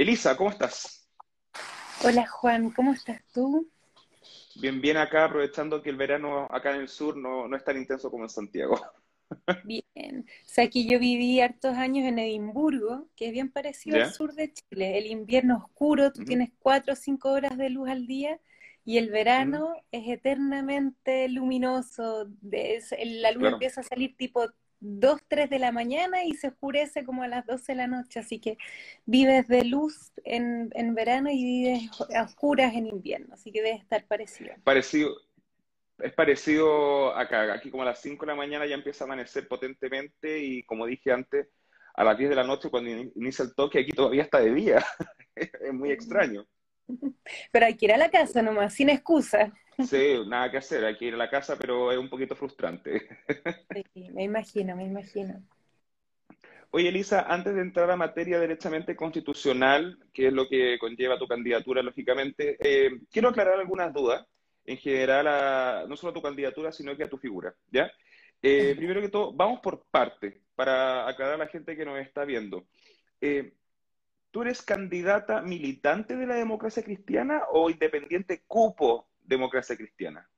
Elisa, ¿cómo estás? Hola Juan, ¿cómo estás tú? Bien, bien acá, aprovechando que el verano acá en el sur no, no es tan intenso como en Santiago. Bien, o sea que yo viví hartos años en Edimburgo, que es bien parecido ¿Ya? al sur de Chile. El invierno oscuro, tú tienes cuatro o cinco horas de luz al día, y el verano es eternamente luminoso. Es- la luz claro. empieza a salir tipo 2 3 de la mañana y se oscurece como a las 12 de la noche. Así que vives de luz en, en verano y vives a oscuras en invierno. Así que debe estar parecido. Parecido, es parecido acá. Aquí como a las 5 de la mañana ya empieza a amanecer potentemente y como dije antes, a las 10 de la noche cuando in- inicia el toque, aquí todavía está de día. Es muy extraño. Pero hay que ir a la casa nomás, sin excusa. Sí, nada que hacer, hay que ir a la casa, pero es un poquito frustrante. Sí, me imagino, me imagino. Oye, Elisa, antes de entrar a materia derechamente constitucional, que es lo que conlleva tu candidatura, lógicamente, eh, quiero aclarar algunas dudas en general a no solo a tu candidatura, sino que a tu figura, ¿ya? Eh, primero que todo, vamos por parte, para aclarar a la gente que nos está viendo. Eh, ¿tú eres candidata militante de la democracia cristiana o independiente cupo democracia cristiana?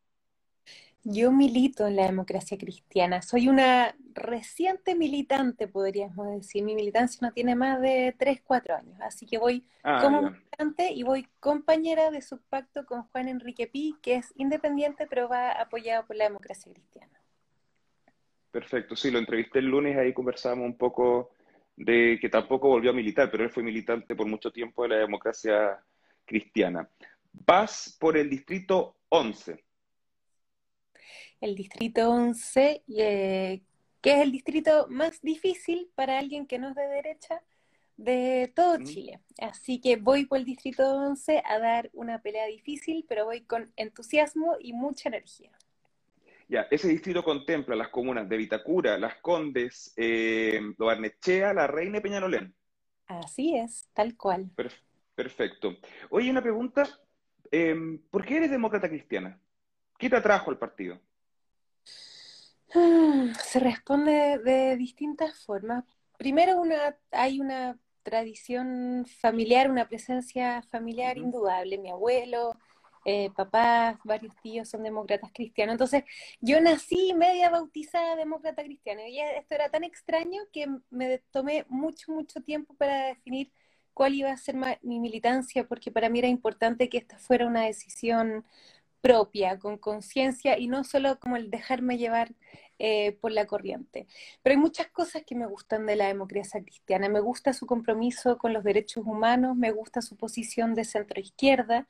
Yo milito en la democracia cristiana. Soy una reciente militante, podríamos decir. Mi militancia no tiene más de 3, 4 años. Así que voy Ah, como ya, militante y voy compañera de subpacto con Juan Enrique Pi, que es independiente, pero va apoyado por la democracia cristiana. perfecto. Sí, lo entrevisté el lunes, ahí conversábamos un poco de que tampoco volvió a militar, pero él fue militante por mucho tiempo de la democracia cristiana. Vas por el distrito 11. El distrito 11, eh, que es el distrito más difícil para alguien que no es de derecha de todo ¿Mm? Chile. Así que voy por el distrito 11 a dar una pelea difícil, pero voy con entusiasmo y mucha energía. Ya, ese distrito contempla las comunas de Vitacura, Las Condes, eh, Barnechea, La Reina y Peñalolén. Así es, tal cual. Per- perfecto. Oye, una pregunta. Eh, ¿por qué eres demócrata cristiana? ¿Qué te atrajo al partido? Mm, Se responde de distintas formas. Primero, una, hay una tradición familiar, una presencia familiar indudable. Mi abuelo, eh, papás, varios tíos son demócratas cristianos. Entonces, yo nací media bautizada demócrata cristiana. Y esto era tan extraño que me tomé mucho, mucho tiempo para definir cuál iba a ser mi militancia, porque para mí era importante que esta fuera una decisión propia, con conciencia y no solo como el dejarme llevar eh, por la corriente. Pero hay muchas cosas que me gustan de la democracia cristiana. Me gusta su compromiso con los derechos humanos, me gusta su posición de centro izquierda.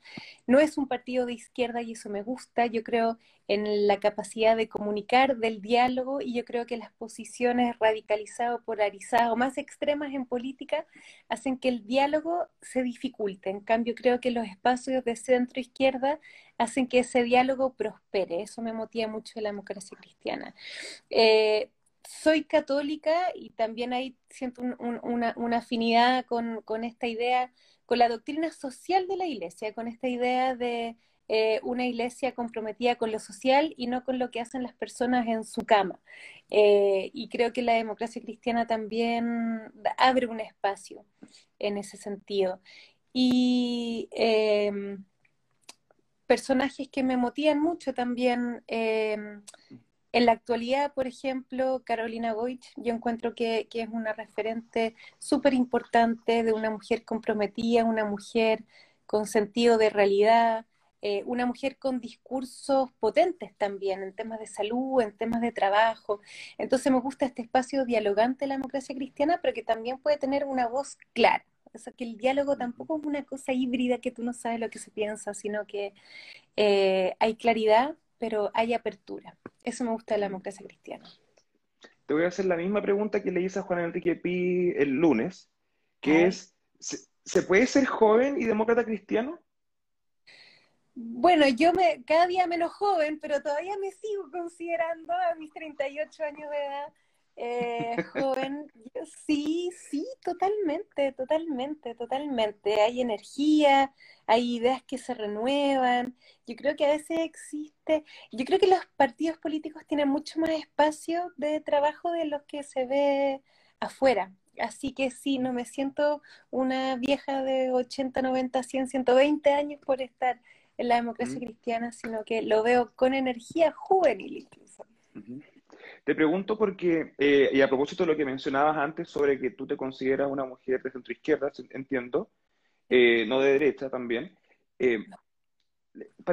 No es un partido de izquierda y eso me gusta. Yo creo en la capacidad de comunicar, del diálogo y yo creo que las posiciones radicalizadas polarizadas o más extremas en política hacen que el diálogo se dificulte. En cambio, creo que los espacios de centro izquierda hacen que ese diálogo prospere. Eso me motiva mucho de la democracia cristiana. Eh, soy católica y también ahí siento un- un- una, afinidad con, esta idea, con la doctrina social de la iglesia, con esta idea de eh, una iglesia comprometida con lo social y no con lo que hacen las personas en su cama. Eh, y creo que la democracia cristiana también abre un espacio en ese sentido. Y em, personajes que me motivan mucho también. En la actualidad, por ejemplo, Carolina Goich, yo encuentro que, que es una referente súper importante de una mujer comprometida, una mujer con sentido de realidad, eh, una mujer con discursos potentes también en temas de salud, en temas de trabajo. Entonces me gusta este espacio dialogante de la democracia cristiana, pero que también puede tener una voz clara. O sea, que el diálogo tampoco es una cosa híbrida que tú no sabes lo que se piensa, sino que eh, hay claridad, pero hay apertura. Eso me gusta de la democracia cristiana. Te voy a hacer la misma pregunta que le hice a Juan Enrique Pi el lunes, que es, ¿se, se puede ser joven y demócrata cristiano? Bueno, yo me cada día menos joven, pero todavía me sigo considerando a mis 38 años de edad eh, joven. Yo sí, sí, totalmente, totalmente, totalmente. Hay energía, hay ideas que se renuevan. Yo creo que a veces existe, yo creo que los partidos políticos tienen mucho más espacio de trabajo de los que se ve afuera. Así que sí, no me siento una vieja de 80, 90, 100, 120 años por estar en la democracia cristiana, sino que lo veo con energía juvenil incluso. Te pregunto porque, eh, y a propósito de lo que mencionabas antes sobre que tú te consideras una mujer de centro izquierda, entiendo, eh, no de derecha también, eh,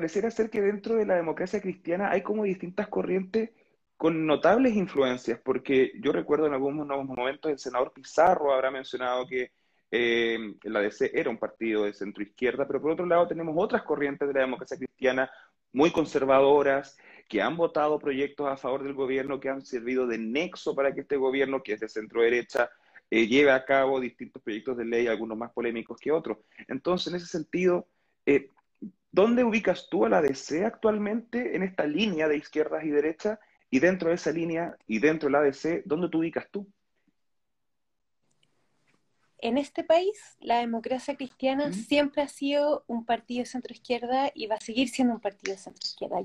ser que dentro de la democracia cristiana hay como distintas corrientes con notables influencias, porque yo recuerdo en algunos momentos el senador Pizarro habrá mencionado que eh, la DC era un partido de centro izquierda, pero por otro lado tenemos otras corrientes de la democracia cristiana muy conservadoras, que han votado proyectos a favor del gobierno, que han servido de nexo para que este gobierno, que es de centro derecha, eh, lleve a cabo distintos proyectos de ley, algunos más polémicos que otros. Entonces, en ese sentido, eh, ¿dónde ubicas tú a la DC actualmente en esta línea de izquierdas y derechas? Y dentro de esa línea y dentro de la ADC, ¿dónde te ubicas tú? En este país, la democracia cristiana siempre ha sido un partido de centro-izquierda y va a seguir siendo un partido de centro-izquierda.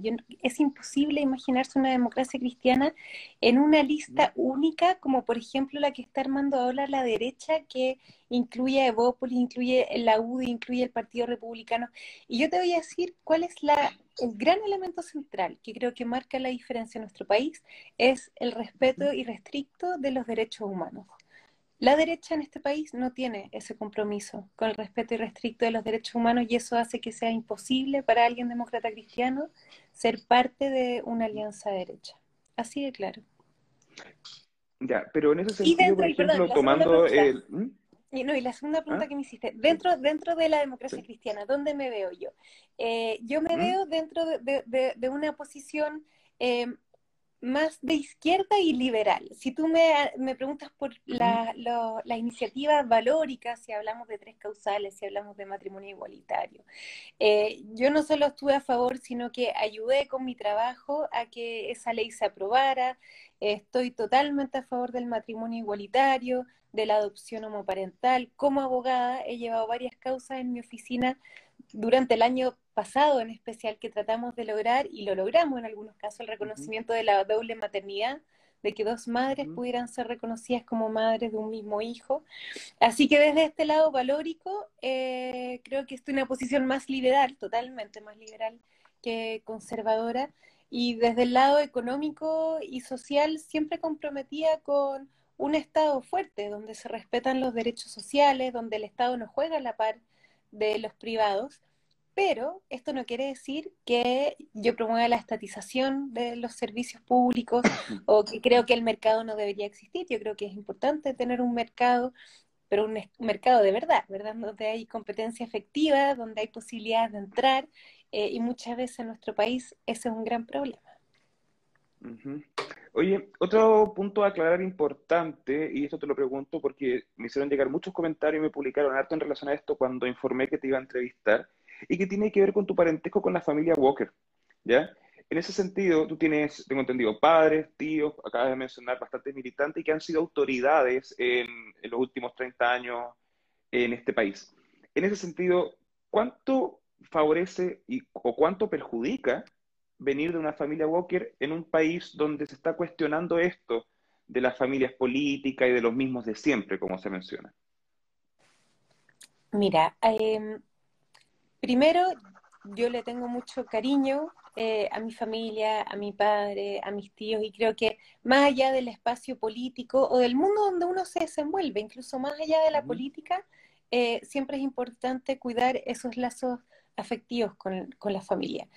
Es imposible imaginarse una democracia cristiana en una lista única, como por ejemplo la que está armando ahora la derecha, que incluye a Evópolis, incluye la UDI, incluye el Partido Republicano. Y yo te voy a decir cuál es la, el gran elemento central que creo que marca la diferencia en nuestro país, es el respeto irrestricto de los derechos humanos. La derecha en este país no tiene ese compromiso con el respeto irrestricto de los derechos humanos y eso hace que sea imposible para alguien demócrata cristiano ser parte de una alianza derecha. Así de claro. Ya, pero en ese sentido, por ejemplo, tomando el... ¿Mm? Y, no, y la segunda pregunta ¿Ah? que me hiciste, dentro, dentro de la democracia cristiana, ¿dónde me veo yo? Eh, yo me ¿Mm? veo dentro de, una posición eh, más de izquierda y liberal. Si tú me, me preguntas por la, la, iniciativa valórica, si hablamos de tres causales, si hablamos de matrimonio igualitario, eh, yo no solo estuve a favor, sino que ayudé con mi trabajo a que esa ley se aprobara. estoy totalmente a favor del matrimonio igualitario, de la adopción homoparental. Como abogada he llevado varias causas en mi oficina durante el año pasado en especial que tratamos de lograr, y lo logramos en algunos casos, el reconocimiento de la doble maternidad, de que dos madres pudieran ser reconocidas como madres de un mismo hijo. Así que desde este lado valórico, eh, creo que estoy en una posición más liberal, totalmente más liberal que conservadora, y desde el lado económico y social siempre comprometida con un Estado fuerte, donde se respetan los derechos sociales, donde el Estado no juega a la par de los privados, pero esto no quiere decir que yo promueva la estatización de los servicios públicos o que creo que el mercado no debería existir. Yo creo que es importante tener un mercado, pero un, mercado de verdad, ¿verdad? Donde hay competencia efectiva, donde hay posibilidades de entrar eh, y muchas veces en nuestro país ese es un gran problema. Oye, otro punto a aclarar importante, y esto te lo pregunto porque me hicieron llegar muchos comentarios y me publicaron harto en relación a esto cuando informé que te iba a entrevistar, y que tiene que ver con tu parentesco con la familia Walker, ¿ya? En ese sentido, tú tienes, tengo entendido, padres, tíos, acabas de mencionar bastantes militantes y que han sido autoridades en, los últimos 30 años en este país. En ese sentido, ¿cuánto favorece y, o cuánto perjudica venir de una familia Walker en un país donde se está cuestionando esto de las familias políticas y de los mismos de siempre, como se menciona? Mira, em, primero yo le tengo mucho cariño eh, a mi familia, a mi padre, a mis tíos, y creo que más allá del espacio político o del mundo donde uno se desenvuelve, incluso más allá de la política, eh, siempre es importante cuidar esos lazos afectivos con, con la familia.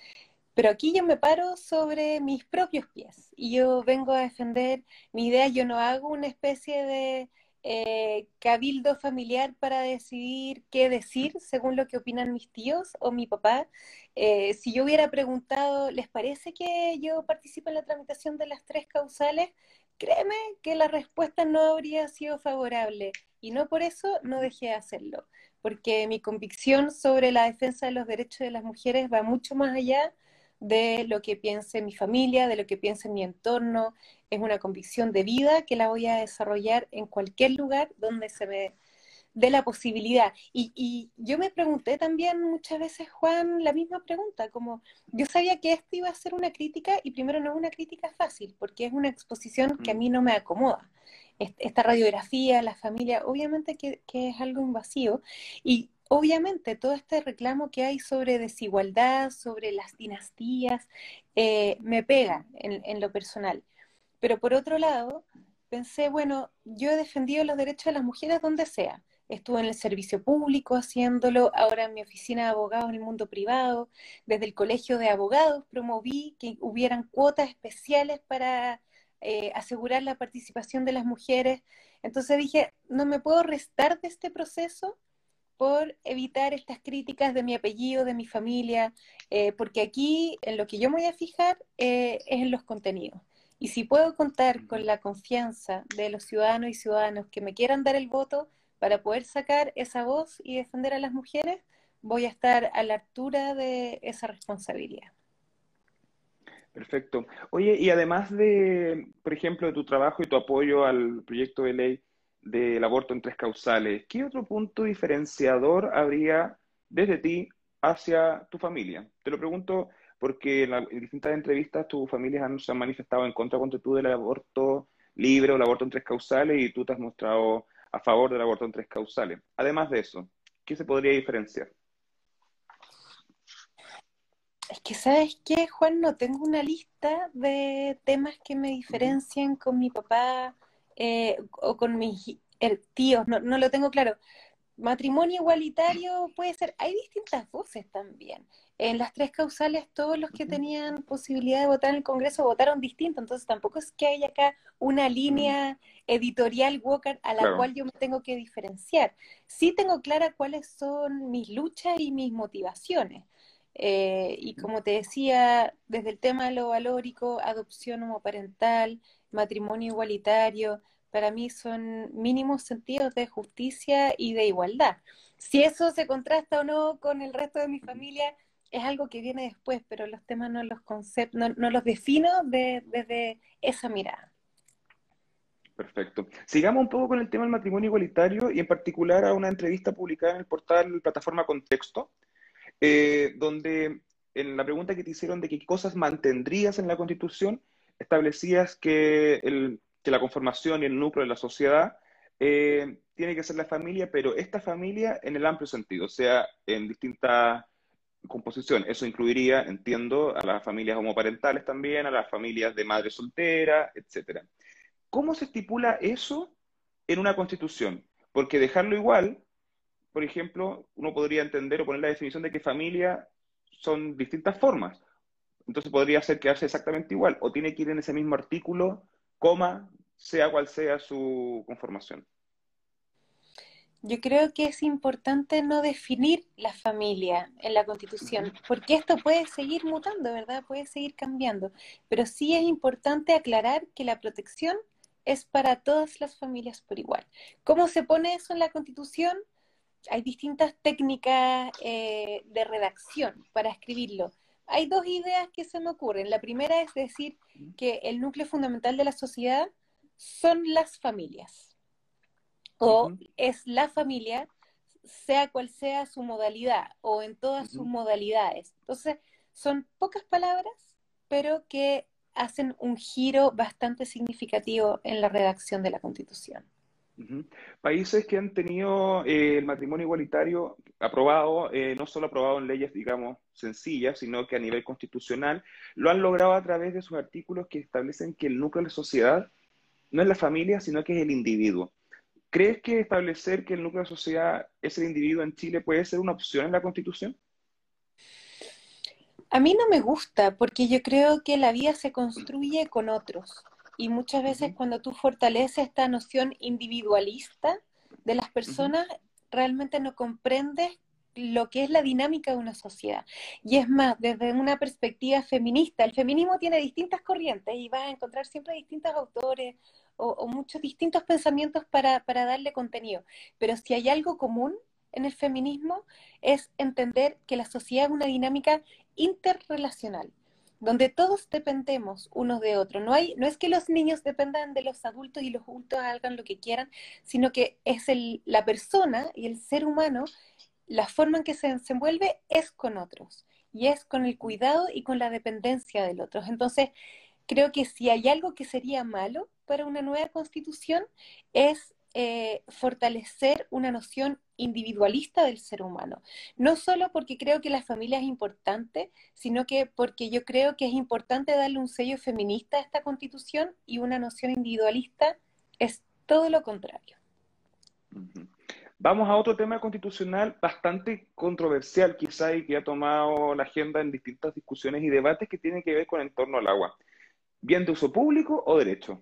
Pero aquí yo me paro sobre mis propios pies y yo vengo a defender mi idea. Yo no hago una especie de eh, cabildo familiar para decidir qué decir según lo que opinan mis tíos o mi papá. Eh, si yo hubiera preguntado, ¿les parece que yo participe en la tramitación de las tres causales? Créeme que la respuesta no habría sido favorable y no por eso no dejé de hacerlo, porque mi convicción sobre la defensa de los derechos de las mujeres va mucho más allá de lo que piense mi familia, de lo que piense mi entorno. Es una convicción de vida que la voy a desarrollar en cualquier lugar donde se me dé la posibilidad. Y, yo me pregunté también muchas veces, Juan, la misma pregunta, como yo sabía que esto iba a ser una crítica y primero no es una crítica fácil, porque es una exposición que a mí no me acomoda. esta radiografía, la familia, obviamente que, es algo invasivo. Y obviamente todo este reclamo que hay sobre desigualdad, sobre las dinastías, eh, me pega en, lo personal. Pero por otro lado, pensé, bueno, yo he defendido los derechos de las mujeres donde sea. Estuve en el servicio público haciéndolo, ahora en mi oficina de abogados en el mundo privado. Desde el colegio de abogados promoví que hubieran cuotas especiales para eh, asegurar la participación de las mujeres. Entonces dije, no me puedo restar de este proceso por evitar estas críticas de mi apellido, de mi familia, eh, porque aquí en lo que yo me voy a fijar eh, es en los contenidos. Y si puedo contar con la confianza de los ciudadanos y ciudadanas que me quieran dar el voto para poder sacar esa voz y defender a las mujeres, voy a estar a la altura de esa responsabilidad. Perfecto. Oye, y además de, por ejemplo, de tu trabajo y tu apoyo al proyecto de ley del aborto en tres causales, ¿qué otro punto diferenciador habría desde ti hacia tu familia? Te lo pregunto porque en, distintas entrevistas tus familias han, se han manifestado en contra contra tú del aborto libre o el aborto en tres causales y tú te has mostrado a favor del aborto en tres causales. Además de eso, ¿qué se podría diferenciar? Es que, ¿sabes qué, Juan? No tengo una lista de temas que me diferencien con mi papá eh, o con mis tíos, no, no lo tengo claro. Matrimonio igualitario puede ser, hay distintas voces también. En las tres causales, todos los que tenían posibilidad de votar en el Congreso votaron distinto, entonces tampoco es que haya acá una línea editorial Walker a la cual yo me tengo que diferenciar. Sí tengo clara cuáles son mis luchas y mis motivaciones. Eh, y como te decía, desde el tema de lo valórico, adopción homoparental, matrimonio igualitario, para mí son mínimos sentidos de justicia y de igualdad. Si eso se contrasta o no con el resto de mi familia, es algo que viene después, pero los temas no los concepto, no, los defino desde esa mirada. Perfecto. Sigamos un poco con el tema del matrimonio igualitario y en particular a una entrevista publicada en el portal Plataforma Contexto, eh, donde en la pregunta que te hicieron de qué cosas mantendrías en la Constitución, establecías que, el, que la conformación y el núcleo de la sociedad eh, tiene que ser la familia, pero esta familia en el amplio sentido, o sea, en distintas composiciones. Eso incluiría, entiendo, a las familias homoparentales también, a las familias de madre soltera, etc. ¿Cómo se estipula eso en una constitución? Porque dejarlo igual por ejemplo, uno podría entender o poner la definición de que familia son distintas formas. Entonces podría ser quedarse exactamente igual, o tiene que ir en ese mismo artículo, coma, sea cual sea su conformación. Yo creo que es importante no definir la familia en la Constitución, porque esto puede seguir mutando, ¿verdad? Puede seguir cambiando. Pero sí es importante aclarar que la protección es para todas las familias por igual. ¿Cómo se pone eso en la Constitución? hay distintas técnicas eh, de redacción para escribirlo. Hay dos ideas que se me ocurren. La primera es decir que el núcleo fundamental de la sociedad son las familias. O es la familia, sea cual sea su modalidad, o en todas sus modalidades. Entonces, son pocas palabras, pero que hacen un giro bastante significativo en la redacción de la Constitución. Países que han tenido eh, el matrimonio igualitario aprobado, eh, no solo aprobado en leyes, digamos, sencillas, sino que a nivel constitucional, lo han logrado a través de sus artículos que establecen que el núcleo de la sociedad no es la familia, sino que es el individuo. ¿Crees que establecer que el núcleo de la sociedad es el individuo en Chile puede ser una opción en la Constitución? A mí no me gusta, porque yo creo que la vida se construye con otros. Y muchas veces cuando tú fortaleces esta noción individualista de las personas, realmente no comprendes lo que es la dinámica de una sociedad. Y es más, desde una perspectiva feminista, el feminismo tiene distintas corrientes y vas a encontrar siempre distintos autores o, muchos distintos pensamientos para, para darle contenido. Pero si hay algo común en el feminismo es entender que la sociedad es una dinámica interrelacional donde todos dependemos unos de otros. No, hay, no es que los niños dependan de los adultos y los adultos hagan lo que quieran, sino que es el, la persona y el ser humano, la forma en que se desenvuelve es con otros y es con el cuidado y con la dependencia del otro. Entonces, creo que si hay algo que sería malo para una nueva constitución es eh, fortalecer una noción individualista del ser humano. No solo porque creo que la familia es importante, sino que porque yo creo que es importante darle un sello feminista a esta constitución y una noción individualista es todo lo contrario. Vamos a otro tema constitucional bastante controversial quizá y que ha tomado la agenda en distintas discusiones y debates que tienen que ver con el entorno al agua. ¿Bien de uso público o derecho?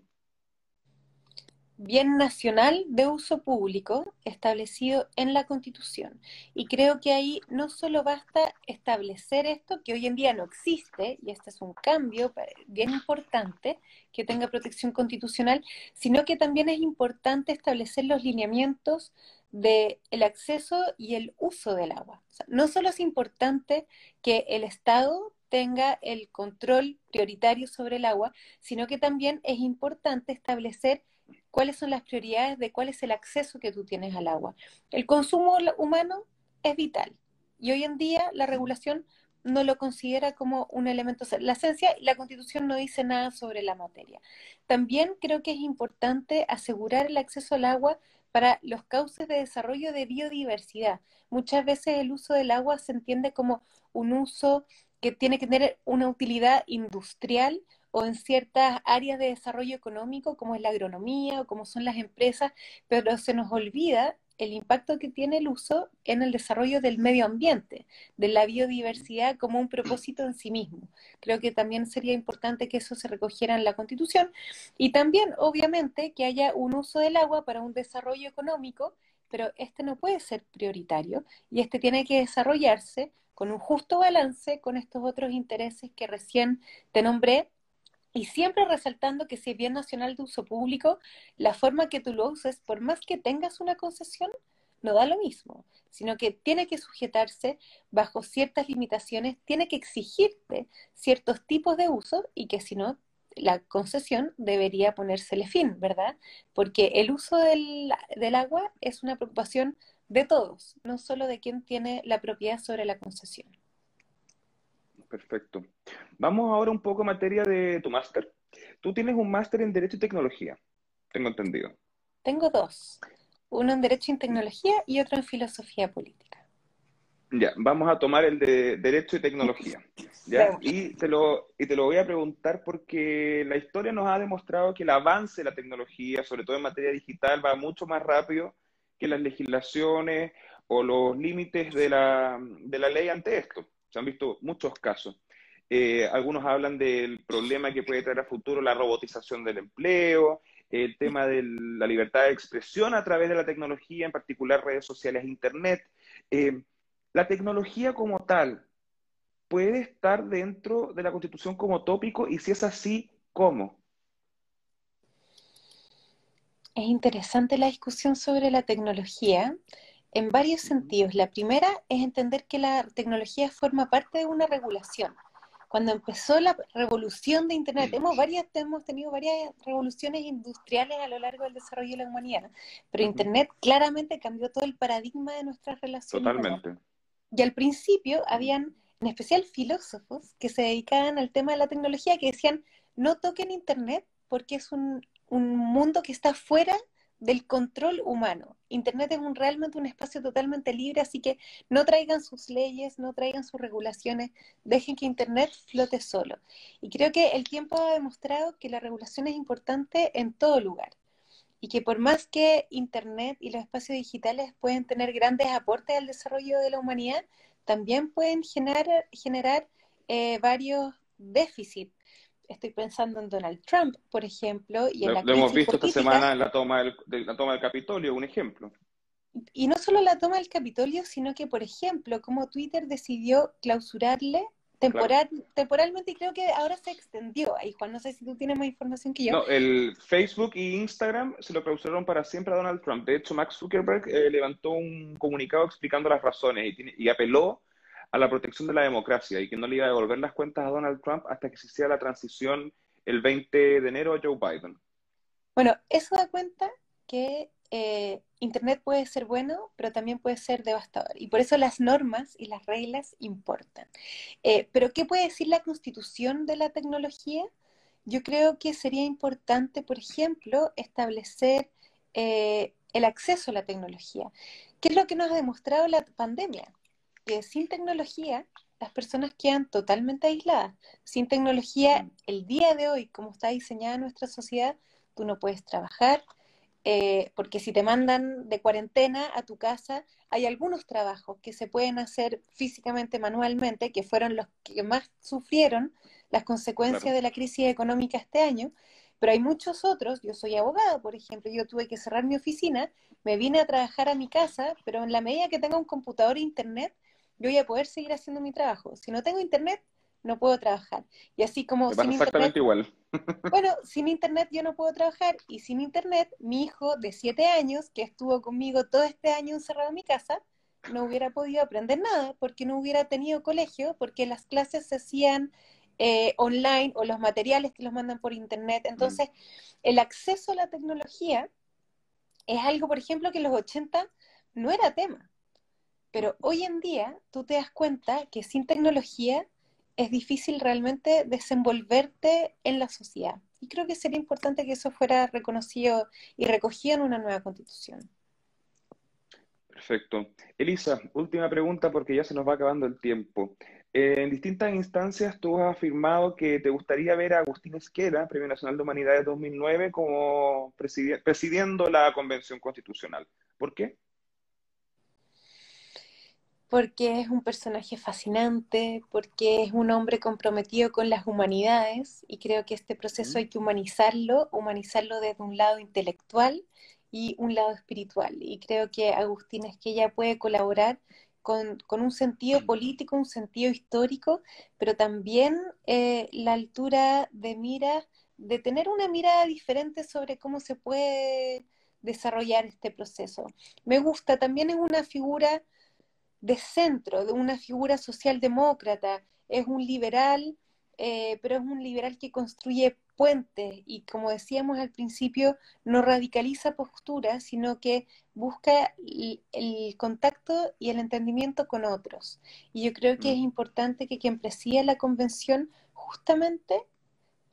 Bien nacional de uso público establecido en la Constitución. Y creo que ahí no solo basta establecer esto, que hoy en día no existe, y este es un cambio bien importante, que tenga protección constitucional, sino que también es importante establecer los lineamientos del el acceso y el uso del agua. no solo es importante que el Estado tenga el control prioritario sobre el agua, sino que también es importante establecer cuáles son las prioridades de cuál es el acceso que tú tienes al agua. El consumo humano es vital y hoy en día la regulación no lo considera como un elemento. La esencia, la constitución no dice nada sobre la materia. También creo que es importante asegurar el acceso al agua para los cauces de desarrollo de biodiversidad. Muchas veces el uso del agua se entiende como un uso que tiene que tener una utilidad industrial o en ciertas áreas de desarrollo económico, como es la agronomía o como son las empresas, pero se nos olvida el impacto que tiene el uso en el desarrollo del medio ambiente, de la biodiversidad como un propósito en sí mismo. Creo que también sería importante que eso se recogiera en la Constitución y también, obviamente, que haya un uso del agua para un desarrollo económico, pero este no puede ser prioritario y este tiene que desarrollarse con un justo balance con estos otros intereses que recién te nombré y siempre resaltando que si es bien nacional de uso público, la forma que tú lo uses, por más que tengas una concesión, no da lo mismo, sino que tiene que sujetarse bajo ciertas limitaciones, tiene que exigirte ciertos tipos de uso y que si no, la concesión debería ponérsele fin, ¿verdad? Porque el uso del, del agua es una preocupación de todos, no solo de quien tiene la propiedad sobre la concesión. Perfecto. Vamos ahora un poco a materia de tu máster. Tú tienes un máster en Derecho y Tecnología, tengo entendido. Tengo dos. Uno en Derecho y Tecnología y otro en Filosofía Política. Ya, vamos a tomar el de Derecho y Tecnología. ¿ya? Y, te lo, y te lo voy a preguntar porque la historia nos ha demostrado que el avance de la tecnología, sobre todo en materia digital, va mucho más rápido que las legislaciones o los límites de la, de la ley ante esto. Se han visto muchos casos. Eh, algunos hablan del problema que puede traer a futuro la robotización del empleo, el tema de la libertad de expresión a través de la tecnología, en particular redes sociales e Internet. Eh, la tecnología como tal puede estar dentro de la Constitución como tópico y si es así, ¿cómo? Es interesante la discusión sobre la tecnología en varios sentidos. La primera es entender que la tecnología forma parte de una regulación. Cuando empezó la revolución de Internet, hemos, varias, hemos tenido varias revoluciones industriales a lo largo del desarrollo de la humanidad, pero Internet claramente cambió todo el paradigma de nuestras relaciones. Totalmente. Y al principio habían, en especial filósofos, que se dedicaban al tema de la tecnología, que decían, no toquen Internet porque es un, un mundo que está fuera del control humano. Internet es un, realmente un espacio totalmente libre, así que no traigan sus leyes, no traigan sus regulaciones, dejen que Internet flote solo. Y creo que el tiempo ha demostrado que la regulación es importante en todo lugar y que por más que Internet y los espacios digitales pueden tener grandes aportes al desarrollo de la humanidad, también pueden generar, generar eh, varios déficits estoy pensando en Donald Trump, por ejemplo, y en lo, hemos visto esta semana en la toma del, de, la toma del Capitolio, un ejemplo. Y no solo la toma del Capitolio, sino que, por ejemplo, como Twitter decidió clausurarle temporal, temporalmente y creo que ahora se extendió ahí, Juan, no sé si tú tienes más información que yo. No, el Facebook y Instagram se lo clausuraron para siempre a Donald Trump. De hecho, Max Zuckerberg eh, levantó un comunicado explicando las razones y, y apeló a la protección de la democracia y que no le iba a devolver las cuentas a Donald Trump hasta que se hiciera la transición el 20 de enero a Joe Biden. Bueno, eso da cuenta que eh, Internet puede ser bueno, pero también puede ser devastador. Y por eso las normas y las reglas importan. Eh, pero ¿qué puede decir la constitución de la tecnología? yo creo que sería importante, por ejemplo, establecer eh, el acceso a la tecnología. ¿Qué es lo que nos ha demostrado la pandemia? Que sin tecnología las personas quedan totalmente aisladas. Sin tecnología, el día de hoy, como está diseñada nuestra sociedad, tú no puedes trabajar, eh, porque si te mandan de cuarentena a tu casa, hay algunos trabajos que se pueden hacer físicamente, manualmente, que fueron los que más sufrieron las consecuencias de la crisis económica este año, pero hay muchos otros, yo soy abogada, por ejemplo, yo tuve que cerrar mi oficina, me vine a trabajar a mi casa, pero en la medida que tenga un computador e internet, yo voy a poder seguir haciendo mi trabajo. Si no tengo internet, no puedo trabajar. Y así como sin exactamente igual. bueno, sin internet yo no puedo trabajar y sin internet mi hijo de siete años, que estuvo conmigo todo este año encerrado en mi casa, no hubiera podido aprender nada porque no hubiera tenido colegio, porque las clases se hacían eh, online o los materiales que los mandan por internet. Mm. Entonces, el acceso a la tecnología es algo, por ejemplo, que en los 80 no era tema. Pero hoy en día tú te das cuenta que sin tecnología es difícil realmente desenvolverte en la sociedad. Y creo que sería importante que eso fuera reconocido y recogido en una nueva constitución. Perfecto. Elisa, última pregunta porque ya se nos va acabando el tiempo. Eh, en distintas instancias tú has afirmado que te gustaría ver a Agustín Esquera, Premio Nacional de Humanidades 2009, como presidiendo la Convención Constitucional. ¿Por qué? Porque es un personaje fascinante, porque es un hombre comprometido con las humanidades y creo que este proceso hay que humanizarlo, humanizarlo desde un lado intelectual y un lado espiritual. Y creo que Agustín Esquella puede colaborar con, un sentido político, un sentido histórico, pero también eh, la altura de mira, de tener una mirada diferente sobre cómo se puede desarrollar este proceso. Me gusta, también es una figura de centro, de una figura socialdemócrata, es un liberal, eh, pero es un liberal que construye puentes y como decíamos al principio, no radicaliza posturas, sino que busca el, el, contacto y el entendimiento con otros. Y yo creo que es mm. importante que quien presida la convención justamente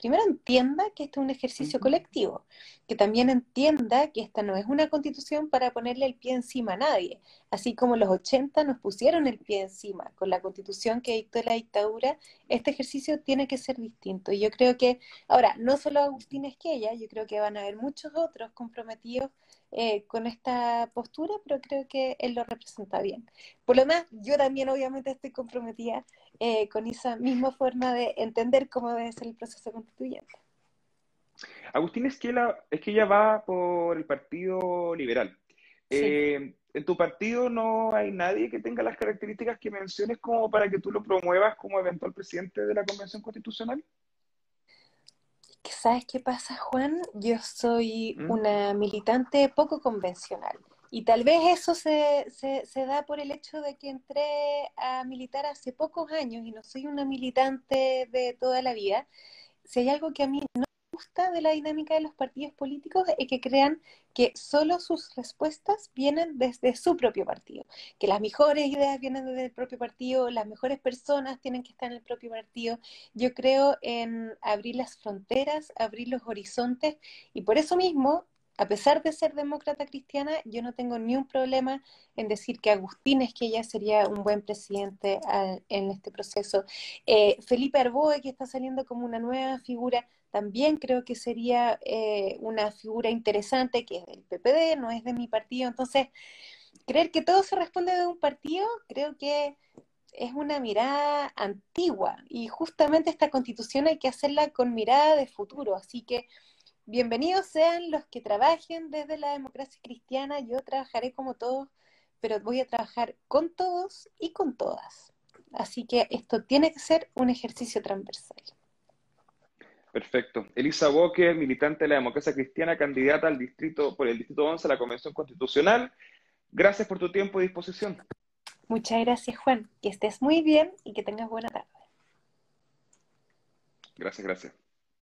primero entienda que este es un ejercicio colectivo, que también entienda que esta no es una constitución para ponerle el pie encima a nadie, así como los 80 nos pusieron el pie encima con la constitución que dictó la dictadura, este ejercicio tiene que ser distinto. Y yo creo que, ahora, no solo Agustín Esquella, yo creo que van a haber muchos otros comprometidos eh, con esta postura, pero creo que él lo representa bien. Por lo demás, yo también obviamente estoy comprometida eh, con esa misma forma de entender cómo debe ser el proceso constituyente. Agustín es que, ella va por el Partido Liberal. Eh, ¿En tu partido no hay nadie que tenga las características que menciones como para que tú lo promuevas como eventual presidente de la Convención Constitucional? ¿Sabes qué pasa, Juan? Yo soy ¿Mm? una militante poco convencional. Y tal vez eso se, se, da por el hecho de que entré a militar hace pocos años y no soy una militante de toda la vida. Si hay algo que a mí no gusta de la dinámica de los partidos políticos es que crean que solo sus respuestas vienen desde su propio partido, que las mejores ideas vienen desde el propio partido, las mejores personas tienen que estar en el propio partido. Yo creo en abrir las fronteras, abrir los horizontes y por eso mismo a pesar de ser demócrata cristiana, yo no tengo ni un problema en decir que Agustín es que ella sería un buen presidente en este proceso. Eh, Felipe Arboe, que está saliendo como una nueva figura, también creo que sería eh, una figura interesante, que es del PPD, no es de mi partido. Entonces, creer que todo se responde de un partido, creo que es una mirada antigua y justamente esta constitución hay que hacerla con mirada de futuro. Así que bienvenidos sean los que trabajen desde la democracia cristiana. Yo trabajaré como todos, pero voy a trabajar con todos y con todas. Así que esto tiene que ser un ejercicio transversal. Perfecto. Elisa Boque, militante de la democracia cristiana, candidata al distrito, por el distrito 11 a la Convención Constitucional. Gracias por tu tiempo y disposición. Muchas gracias, Juan. Que estés muy bien y que tengas buena tarde. Gracias, gracias.